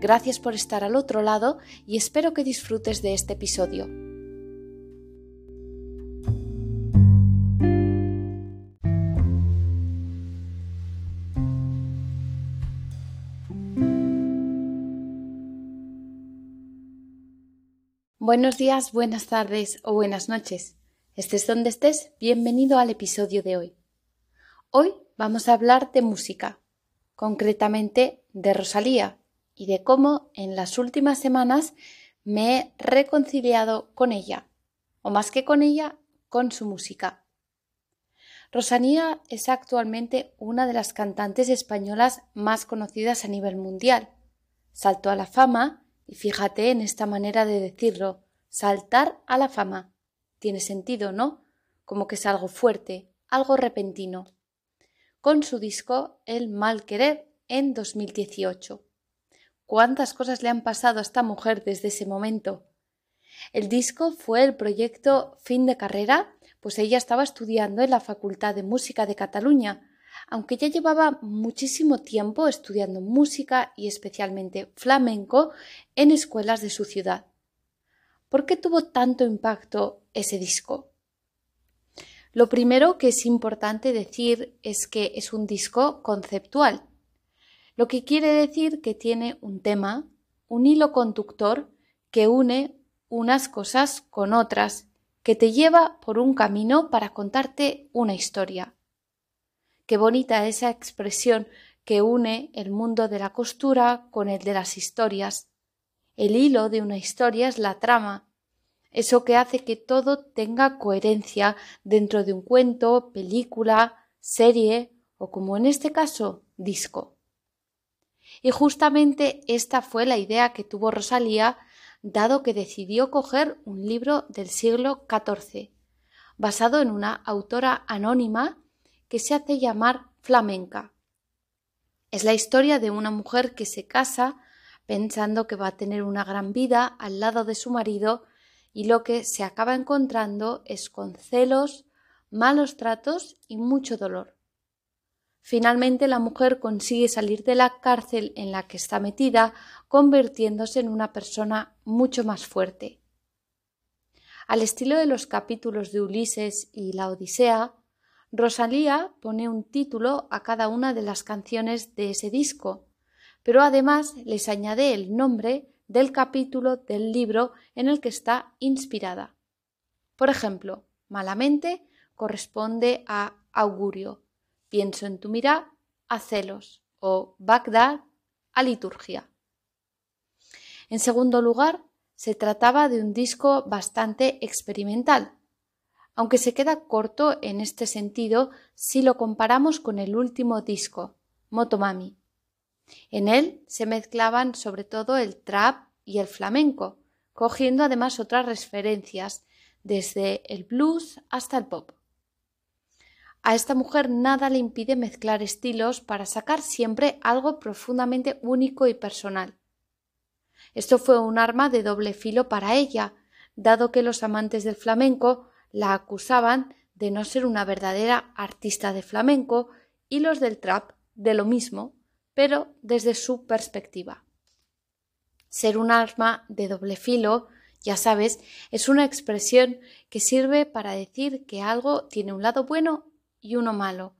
Gracias por estar al otro lado y espero que disfrutes de este episodio. Buenos días, buenas tardes o buenas noches. Estés donde estés, bienvenido al episodio de hoy. Hoy vamos a hablar de música, concretamente de Rosalía, y de cómo en las últimas semanas me he reconciliado con ella, o más que con ella, con su música. Rosalía es actualmente una de las cantantes españolas más conocidas a nivel mundial. Saltó a la fama, y fíjate en esta manera de decirlo, saltar a la fama. Tiene sentido, ¿no? Como que es algo fuerte, algo repentino. Con su disco El mal querer en 2018 cuántas cosas le han pasado a esta mujer desde ese momento. El disco fue el proyecto fin de carrera, pues ella estaba estudiando en la Facultad de Música de Cataluña, aunque ya llevaba muchísimo tiempo estudiando música y especialmente flamenco en escuelas de su ciudad. ¿Por qué tuvo tanto impacto ese disco? Lo primero que es importante decir es que es un disco conceptual, lo que quiere decir que tiene un tema, un hilo conductor que une unas cosas con otras, que te lleva por un camino para contarte una historia. Qué bonita esa expresión que une el mundo de la costura con el de las historias. El hilo de una historia es la trama, eso que hace que todo tenga coherencia dentro de un cuento, película, serie o como en este caso, disco. Y justamente esta fue la idea que tuvo Rosalía, dado que decidió coger un libro del siglo XIV, basado en una autora anónima que se hace llamar flamenca. Es la historia de una mujer que se casa pensando que va a tener una gran vida al lado de su marido y lo que se acaba encontrando es con celos, malos tratos y mucho dolor. Finalmente la mujer consigue salir de la cárcel en la que está metida, convirtiéndose en una persona mucho más fuerte. Al estilo de los capítulos de Ulises y la Odisea, Rosalía pone un título a cada una de las canciones de ese disco, pero además les añade el nombre del capítulo del libro en el que está inspirada. Por ejemplo, Malamente corresponde a Augurio, Pienso en tu mirada a celos o Bagdad a liturgia. En segundo lugar, se trataba de un disco bastante experimental, aunque se queda corto en este sentido si lo comparamos con el último disco, Motomami. En él se mezclaban sobre todo el trap y el flamenco, cogiendo además otras referencias, desde el blues hasta el pop. A esta mujer nada le impide mezclar estilos para sacar siempre algo profundamente único y personal. Esto fue un arma de doble filo para ella, dado que los amantes del flamenco la acusaban de no ser una verdadera artista de flamenco y los del trap de lo mismo, pero desde su perspectiva. Ser un arma de doble filo, ya sabes, es una expresión que sirve para decir que algo tiene un lado bueno y uno malo,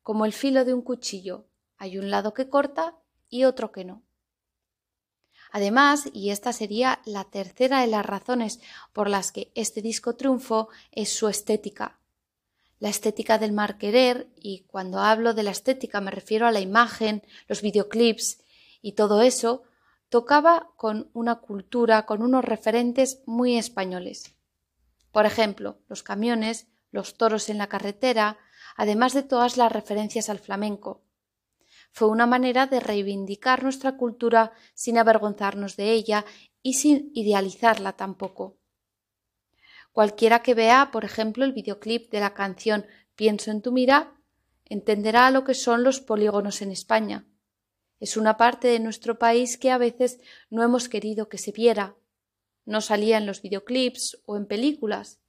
como el filo de un cuchillo. Hay un lado que corta y otro que no. Además, y esta sería la tercera de las razones por las que este disco triunfó, es su estética. La estética del marquerer, y cuando hablo de la estética me refiero a la imagen, los videoclips y todo eso, tocaba con una cultura, con unos referentes muy españoles. Por ejemplo, los camiones, los toros en la carretera, además de todas las referencias al flamenco. Fue una manera de reivindicar nuestra cultura sin avergonzarnos de ella y sin idealizarla tampoco. Cualquiera que vea, por ejemplo, el videoclip de la canción Pienso en tu mira, entenderá lo que son los polígonos en España. Es una parte de nuestro país que a veces no hemos querido que se viera. No salía en los videoclips o en películas,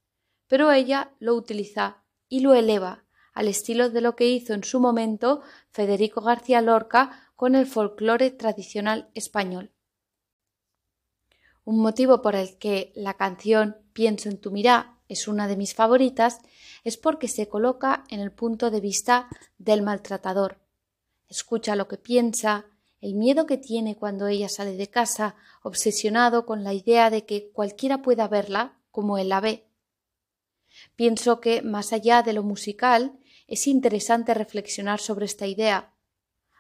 pero ella lo utiliza y lo eleva al estilo de lo que hizo en su momento Federico García Lorca con el folclore tradicional español. Un motivo por el que la canción Pienso en tu mirá es una de mis favoritas es porque se coloca en el punto de vista del maltratador. Escucha lo que piensa, el miedo que tiene cuando ella sale de casa, obsesionado con la idea de que cualquiera pueda verla como él la ve. Pienso que, más allá de lo musical, es interesante reflexionar sobre esta idea,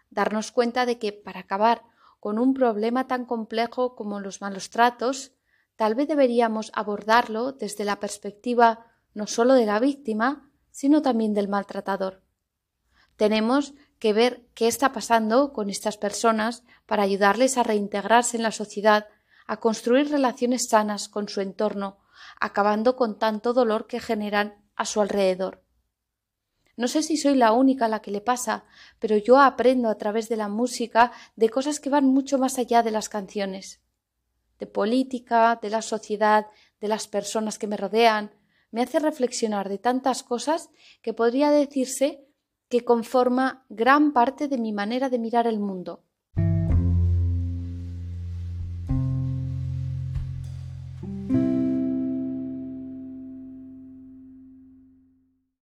darnos cuenta de que para acabar con un problema tan complejo como los malos tratos, tal vez deberíamos abordarlo desde la perspectiva no solo de la víctima, sino también del maltratador. Tenemos que ver qué está pasando con estas personas para ayudarles a reintegrarse en la sociedad, a construir relaciones sanas con su entorno, acabando con tanto dolor que generan a su alrededor. No sé si soy la única a la que le pasa, pero yo aprendo a través de la música de cosas que van mucho más allá de las canciones. De política, de la sociedad, de las personas que me rodean. Me hace reflexionar de tantas cosas que podría decirse que conforma gran parte de mi manera de mirar el mundo.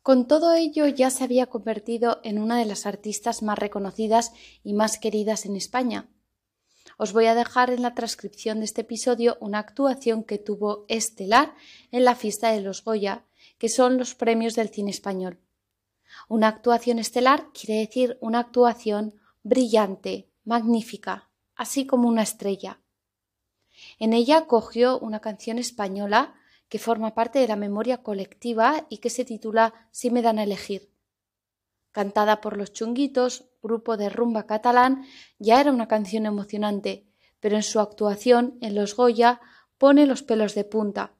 Con todo ello ya se había convertido en una de las artistas más reconocidas y más queridas en España. Os voy a dejar en la transcripción de este episodio una actuación que tuvo estelar en la fiesta de los Goya, que son los premios del cine español. Una actuación estelar quiere decir una actuación brillante, magnífica, así como una estrella. En ella cogió una canción española que forma parte de la memoria colectiva y que se titula Si me dan a elegir. Cantada por los Chunguitos, grupo de rumba catalán, ya era una canción emocionante, pero en su actuación en los Goya pone los pelos de punta.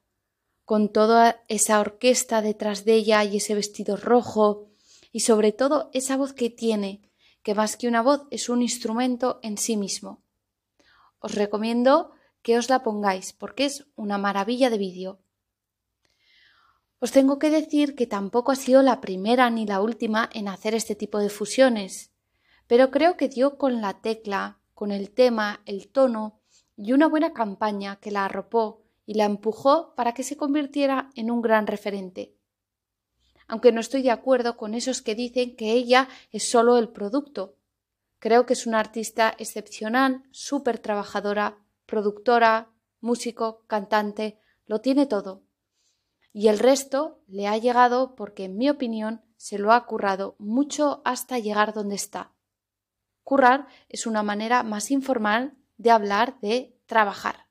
Con toda esa orquesta detrás de ella y ese vestido rojo, y sobre todo esa voz que tiene, que más que una voz es un instrumento en sí mismo. Os recomiendo que os la pongáis porque es una maravilla de vídeo. Os tengo que decir que tampoco ha sido la primera ni la última en hacer este tipo de fusiones, pero creo que dio con la tecla, con el tema, el tono y una buena campaña que la arropó y la empujó para que se convirtiera en un gran referente. Aunque no estoy de acuerdo con esos que dicen que ella es solo el producto. Creo que es una artista excepcional, súper trabajadora, productora, músico, cantante, lo tiene todo y el resto le ha llegado porque, en mi opinión, se lo ha currado mucho hasta llegar donde está. Currar es una manera más informal de hablar de trabajar.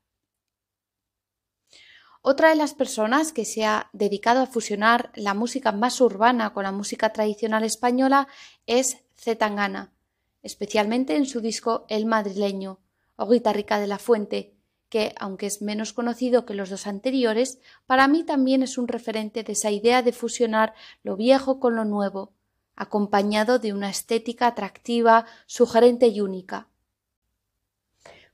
Otra de las personas que se ha dedicado a fusionar la música más urbana con la música tradicional española es Zetangana, especialmente en su disco El madrileño o Guitarrica de la Fuente, que, aunque es menos conocido que los dos anteriores, para mí también es un referente de esa idea de fusionar lo viejo con lo nuevo, acompañado de una estética atractiva, sugerente y única.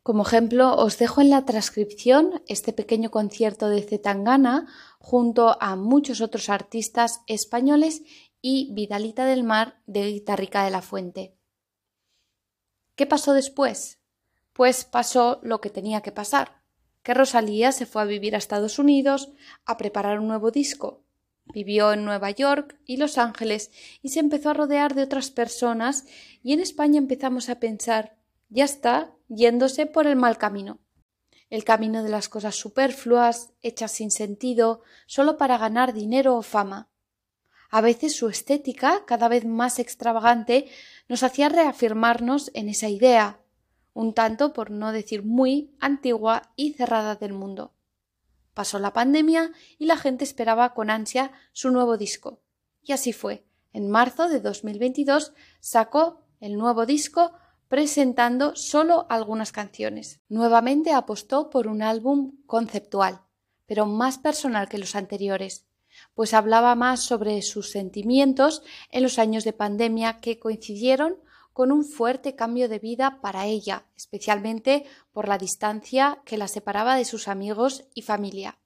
Como ejemplo, os dejo en la transcripción este pequeño concierto de Zetangana junto a muchos otros artistas españoles y Vidalita del Mar de Guitarrica de la Fuente. ¿Qué pasó después? Pues pasó lo que tenía que pasar, que Rosalía se fue a vivir a Estados Unidos a preparar un nuevo disco. Vivió en Nueva York y Los Ángeles y se empezó a rodear de otras personas y en España empezamos a pensar ya está yéndose por el mal camino. El camino de las cosas superfluas, hechas sin sentido, solo para ganar dinero o fama. A veces su estética, cada vez más extravagante, nos hacía reafirmarnos en esa idea, un tanto, por no decir muy, antigua y cerrada del mundo. Pasó la pandemia y la gente esperaba con ansia su nuevo disco. Y así fue. En marzo de 2022 sacó el nuevo disco presentando solo algunas canciones. Nuevamente apostó por un álbum conceptual, pero más personal que los anteriores, pues hablaba más sobre sus sentimientos en los años de pandemia que coincidieron con un fuerte cambio de vida para ella, especialmente por la distancia que la separaba de sus amigos y familia.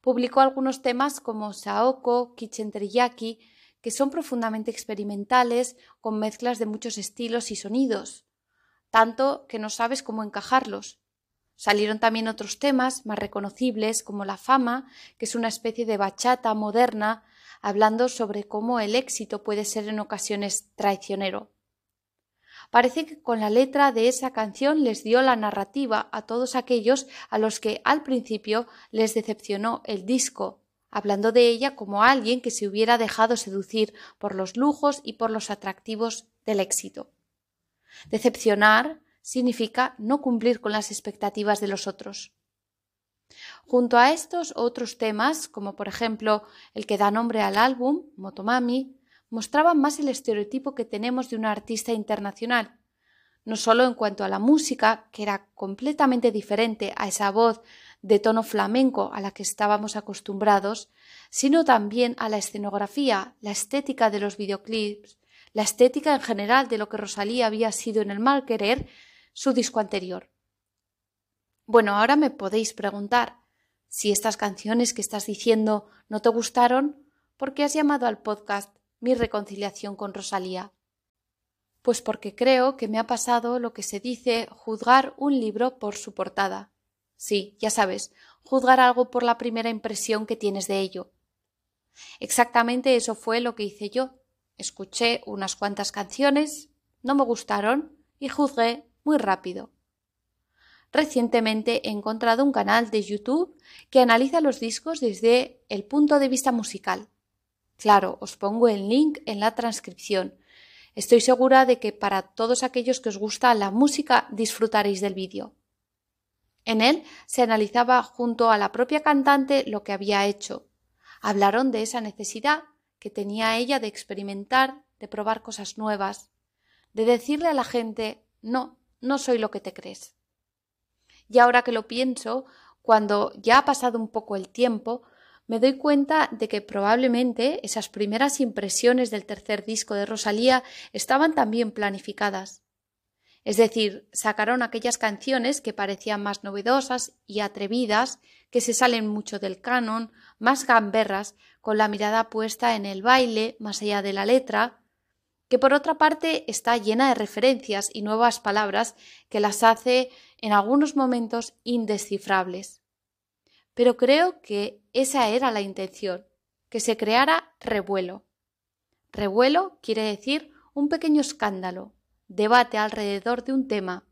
Publicó algunos temas como Saoko, Kitchen Teriyaki, que son profundamente experimentales, con mezclas de muchos estilos y sonidos, tanto que no sabes cómo encajarlos. Salieron también otros temas más reconocibles como La fama, que es una especie de bachata moderna, hablando sobre cómo el éxito puede ser en ocasiones traicionero. Parece que con la letra de esa canción les dio la narrativa a todos aquellos a los que al principio les decepcionó el disco, hablando de ella como alguien que se hubiera dejado seducir por los lujos y por los atractivos del éxito. Decepcionar significa no cumplir con las expectativas de los otros. Junto a estos otros temas, como por ejemplo el que da nombre al álbum, Motomami, mostraban más el estereotipo que tenemos de una artista internacional, no solo en cuanto a la música, que era completamente diferente a esa voz de tono flamenco a la que estábamos acostumbrados, sino también a la escenografía, la estética de los videoclips, la estética en general de lo que Rosalía había sido en el mal querer su disco anterior. Bueno, ahora me podéis preguntar si estas canciones que estás diciendo no te gustaron, ¿por qué has llamado al podcast Mi reconciliación con Rosalía? Pues porque creo que me ha pasado lo que se dice juzgar un libro por su portada. Sí, ya sabes, juzgar algo por la primera impresión que tienes de ello. Exactamente eso fue lo que hice yo. Escuché unas cuantas canciones, no me gustaron y juzgué muy rápido. Recientemente he encontrado un canal de YouTube que analiza los discos desde el punto de vista musical. Claro, os pongo el link en la transcripción. Estoy segura de que para todos aquellos que os gusta la música disfrutaréis del vídeo. En él se analizaba junto a la propia cantante lo que había hecho. Hablaron de esa necesidad que tenía ella de experimentar, de probar cosas nuevas, de decirle a la gente no, no soy lo que te crees. Y ahora que lo pienso, cuando ya ha pasado un poco el tiempo, me doy cuenta de que probablemente esas primeras impresiones del tercer disco de Rosalía estaban también planificadas. Es decir, sacaron aquellas canciones que parecían más novedosas y atrevidas, que se salen mucho del canon, más gamberras, con la mirada puesta en el baile, más allá de la letra, que por otra parte está llena de referencias y nuevas palabras que las hace en algunos momentos indescifrables. Pero creo que esa era la intención, que se creara revuelo. Revuelo quiere decir un pequeño escándalo, debate alrededor de un tema,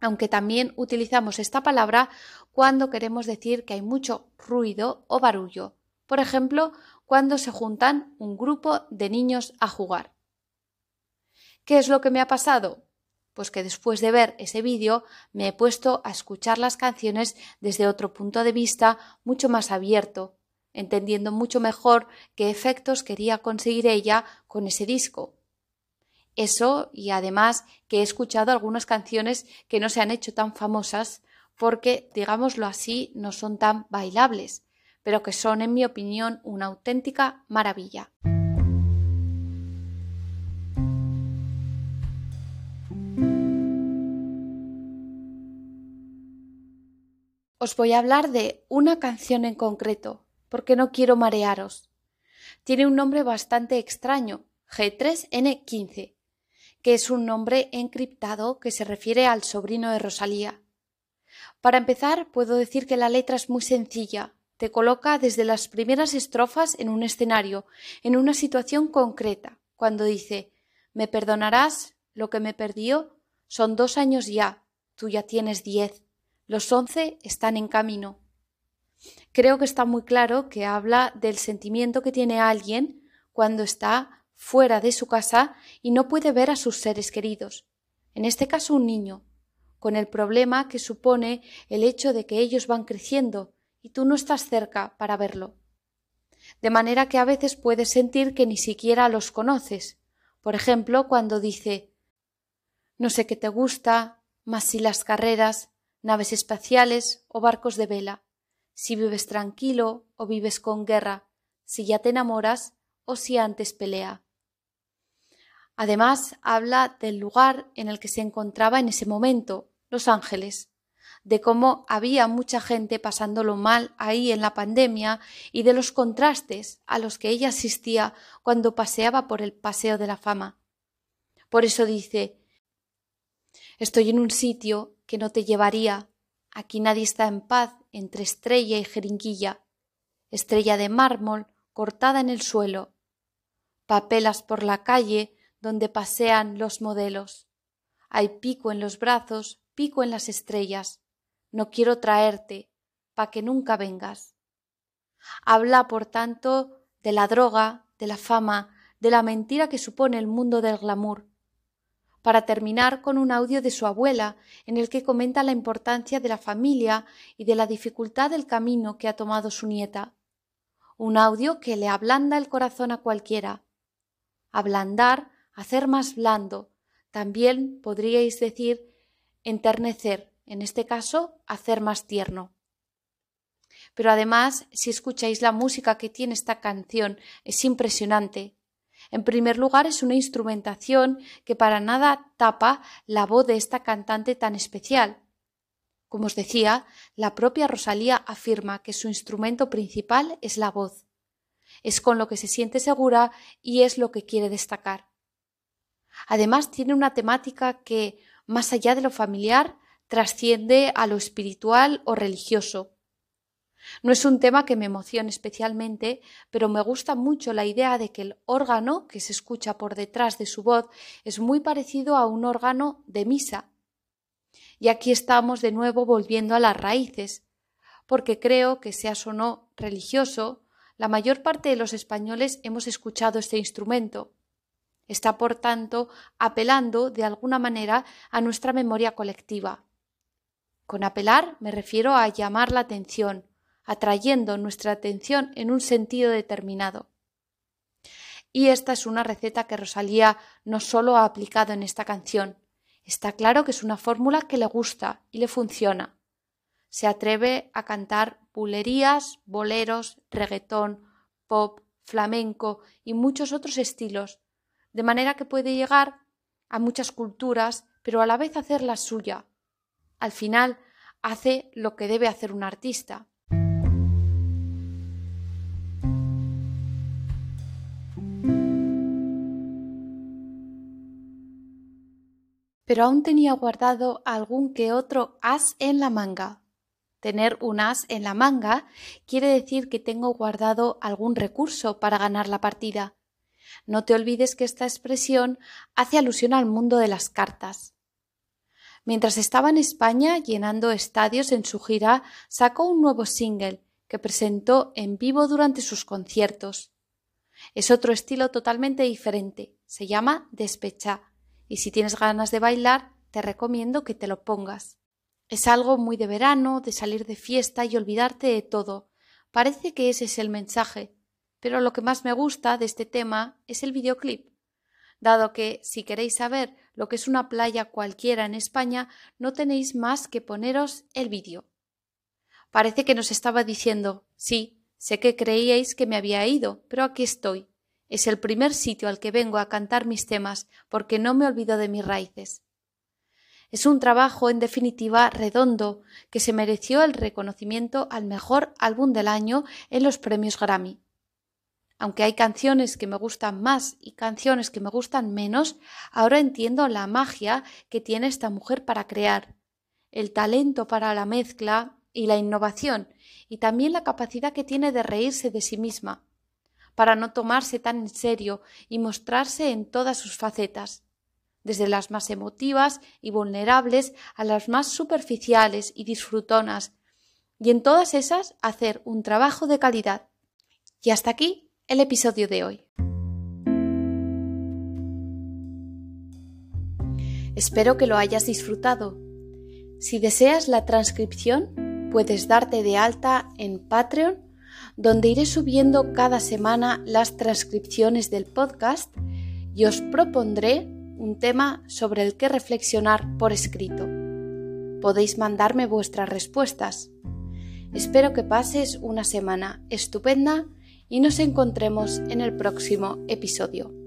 aunque también utilizamos esta palabra cuando queremos decir que hay mucho ruido o barullo, por ejemplo, cuando se juntan un grupo de niños a jugar. ¿Qué es lo que me ha pasado? Pues que después de ver ese vídeo me he puesto a escuchar las canciones desde otro punto de vista mucho más abierto, entendiendo mucho mejor qué efectos quería conseguir ella con ese disco. Eso y además que he escuchado algunas canciones que no se han hecho tan famosas porque, digámoslo así, no son tan bailables, pero que son, en mi opinión, una auténtica maravilla. Os voy a hablar de una canción en concreto, porque no quiero marearos. Tiene un nombre bastante extraño, G3N15, que es un nombre encriptado que se refiere al sobrino de Rosalía. Para empezar, puedo decir que la letra es muy sencilla, te coloca desde las primeras estrofas en un escenario, en una situación concreta, cuando dice ¿Me perdonarás lo que me perdió? Son dos años ya, tú ya tienes diez. Los once están en camino. Creo que está muy claro que habla del sentimiento que tiene alguien cuando está fuera de su casa y no puede ver a sus seres queridos, en este caso un niño, con el problema que supone el hecho de que ellos van creciendo y tú no estás cerca para verlo. De manera que a veces puedes sentir que ni siquiera los conoces. Por ejemplo, cuando dice No sé qué te gusta, más si las carreras, naves espaciales o barcos de vela, si vives tranquilo o vives con guerra, si ya te enamoras o si antes pelea. Además, habla del lugar en el que se encontraba en ese momento, Los Ángeles, de cómo había mucha gente pasándolo mal ahí en la pandemia y de los contrastes a los que ella asistía cuando paseaba por el Paseo de la Fama. Por eso dice Estoy en un sitio que no te llevaría. Aquí nadie está en paz entre estrella y jeringuilla, estrella de mármol cortada en el suelo, papelas por la calle donde pasean los modelos. Hay pico en los brazos, pico en las estrellas. No quiero traerte, pa que nunca vengas. Habla, por tanto, de la droga, de la fama, de la mentira que supone el mundo del glamour, para terminar con un audio de su abuela, en el que comenta la importancia de la familia y de la dificultad del camino que ha tomado su nieta. Un audio que le ablanda el corazón a cualquiera. Ablandar, hacer más blando. También podríais decir enternecer, en este caso, hacer más tierno. Pero además, si escucháis la música que tiene esta canción, es impresionante. En primer lugar, es una instrumentación que para nada tapa la voz de esta cantante tan especial. Como os decía, la propia Rosalía afirma que su instrumento principal es la voz. Es con lo que se siente segura y es lo que quiere destacar. Además, tiene una temática que, más allá de lo familiar, trasciende a lo espiritual o religioso. No es un tema que me emocione especialmente, pero me gusta mucho la idea de que el órgano que se escucha por detrás de su voz es muy parecido a un órgano de misa. Y aquí estamos de nuevo volviendo a las raíces, porque creo que seas o no religioso, la mayor parte de los españoles hemos escuchado este instrumento. Está, por tanto, apelando de alguna manera a nuestra memoria colectiva. Con apelar me refiero a llamar la atención, atrayendo nuestra atención en un sentido determinado. Y esta es una receta que Rosalía no solo ha aplicado en esta canción, está claro que es una fórmula que le gusta y le funciona. Se atreve a cantar bulerías, boleros, reggaetón, pop, flamenco y muchos otros estilos, de manera que puede llegar a muchas culturas, pero a la vez hacerla suya. Al final hace lo que debe hacer un artista, pero aún tenía guardado algún que otro as en la manga. Tener un as en la manga quiere decir que tengo guardado algún recurso para ganar la partida. No te olvides que esta expresión hace alusión al mundo de las cartas. Mientras estaba en España llenando estadios en su gira, sacó un nuevo single que presentó en vivo durante sus conciertos. Es otro estilo totalmente diferente, se llama Despecha y si tienes ganas de bailar, te recomiendo que te lo pongas. Es algo muy de verano, de salir de fiesta y olvidarte de todo. Parece que ese es el mensaje, pero lo que más me gusta de este tema es el videoclip. Dado que, si queréis saber lo que es una playa cualquiera en España, no tenéis más que poneros el vídeo. Parece que nos estaba diciendo, sí, sé que creíais que me había ido, pero aquí estoy, es el primer sitio al que vengo a cantar mis temas porque no me olvido de mis raíces. Es un trabajo, en definitiva, redondo, que se mereció el reconocimiento al mejor álbum del año en los premios Grammy. Aunque hay canciones que me gustan más y canciones que me gustan menos, ahora entiendo la magia que tiene esta mujer para crear, el talento para la mezcla y la innovación, y también la capacidad que tiene de reírse de sí misma para no tomarse tan en serio y mostrarse en todas sus facetas, desde las más emotivas y vulnerables a las más superficiales y disfrutonas, y en todas esas hacer un trabajo de calidad. Y hasta aquí el episodio de hoy. Espero que lo hayas disfrutado. Si deseas la transcripción, puedes darte de alta en Patreon donde iré subiendo cada semana las transcripciones del podcast y os propondré un tema sobre el que reflexionar por escrito. Podéis mandarme vuestras respuestas. Espero que pases una semana estupenda y nos encontremos en el próximo episodio.